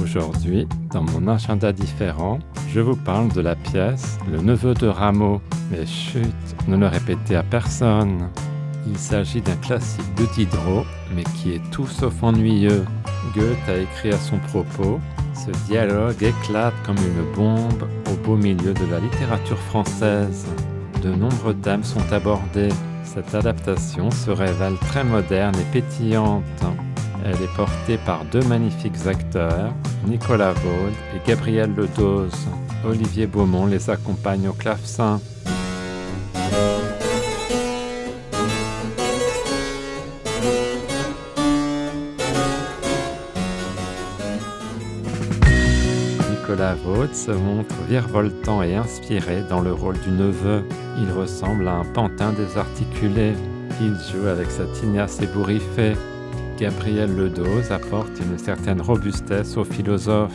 Aujourd'hui, dans mon agenda différent, je vous parle de la pièce Le neveu de Rameau. Mais chut, ne le répétez à personne. Il s'agit d'un classique de Diderot, mais qui est tout sauf ennuyeux. Goethe a écrit à son propos Ce dialogue éclate comme une bombe au beau milieu de la littérature française. De nombreux thèmes sont abordés. Cette adaptation se révèle très moderne et pétillante. Elle est portée par deux magnifiques acteurs, Nicolas Vaud et Gabriel Ledoz. Olivier Beaumont les accompagne au clavecin. Nicolas Vaud se montre virevoltant et inspiré dans le rôle du neveu. Il ressemble à un pantin désarticulé. Il joue avec sa tignasse ébouriffée. Gabriel Ledoz apporte une certaine robustesse au philosophe.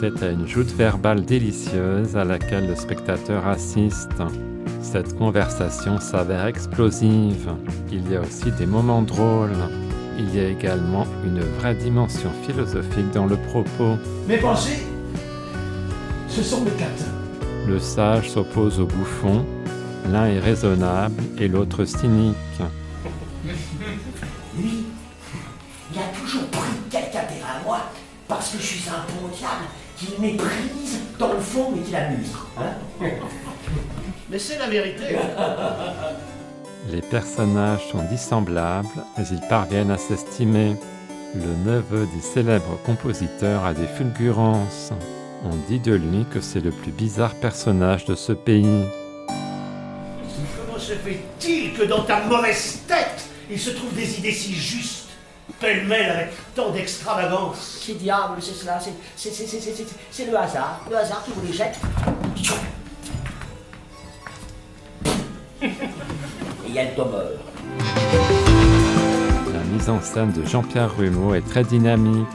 C'est à une joute verbale délicieuse à laquelle le spectateur assiste. Cette conversation s'avère explosive. Il y a aussi des moments drôles. Il y a également une vraie dimension philosophique dans le propos. Mes pensées, ce sont mes quatre. Le sage s'oppose au bouffon. L'un est raisonnable et l'autre cynique. Il a toujours pris quelque intérêt à moi parce que je suis un bon diable qu'il méprise dans le fond mais qu'il amuse. Hein mais c'est la vérité. Les personnages sont dissemblables, mais ils parviennent à s'estimer. Le neveu du célèbre compositeur a des fulgurances. On dit de lui que c'est le plus bizarre personnage de ce pays. Comment se fait-il que dans ta mauvaise tête, il se trouve des idées si justes, pêle-mêle avec tant d'extravagance Qui diable c'est cela C'est- c'est- c'est- c'est- c'est- c'est- C'est le hasard, le hasard qui vous les jette. Et il y a le tombeur. La mise en scène de Jean-Pierre Rumeau est très dynamique.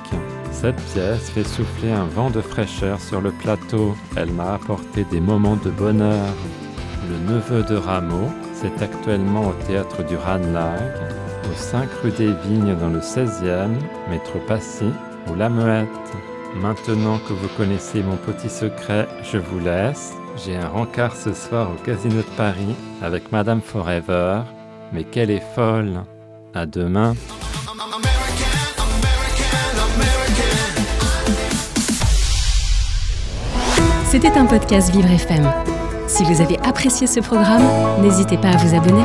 Cette pièce fait souffler un vent de fraîcheur sur le plateau. Elle m'a apporté des moments de bonheur. Le neveu de Rameau, c'est actuellement au théâtre du Ranelagh, au 5 rue des Vignes dans le 16e, métro Passy ou La Muette. Maintenant que vous connaissez mon petit secret, je vous laisse. J'ai un rencard ce soir au Casino de Paris avec Madame Forever. Mais qu'elle est folle! À demain! C'était un podcast Vivre FM. Si vous avez apprécié ce programme, n'hésitez pas à vous abonner.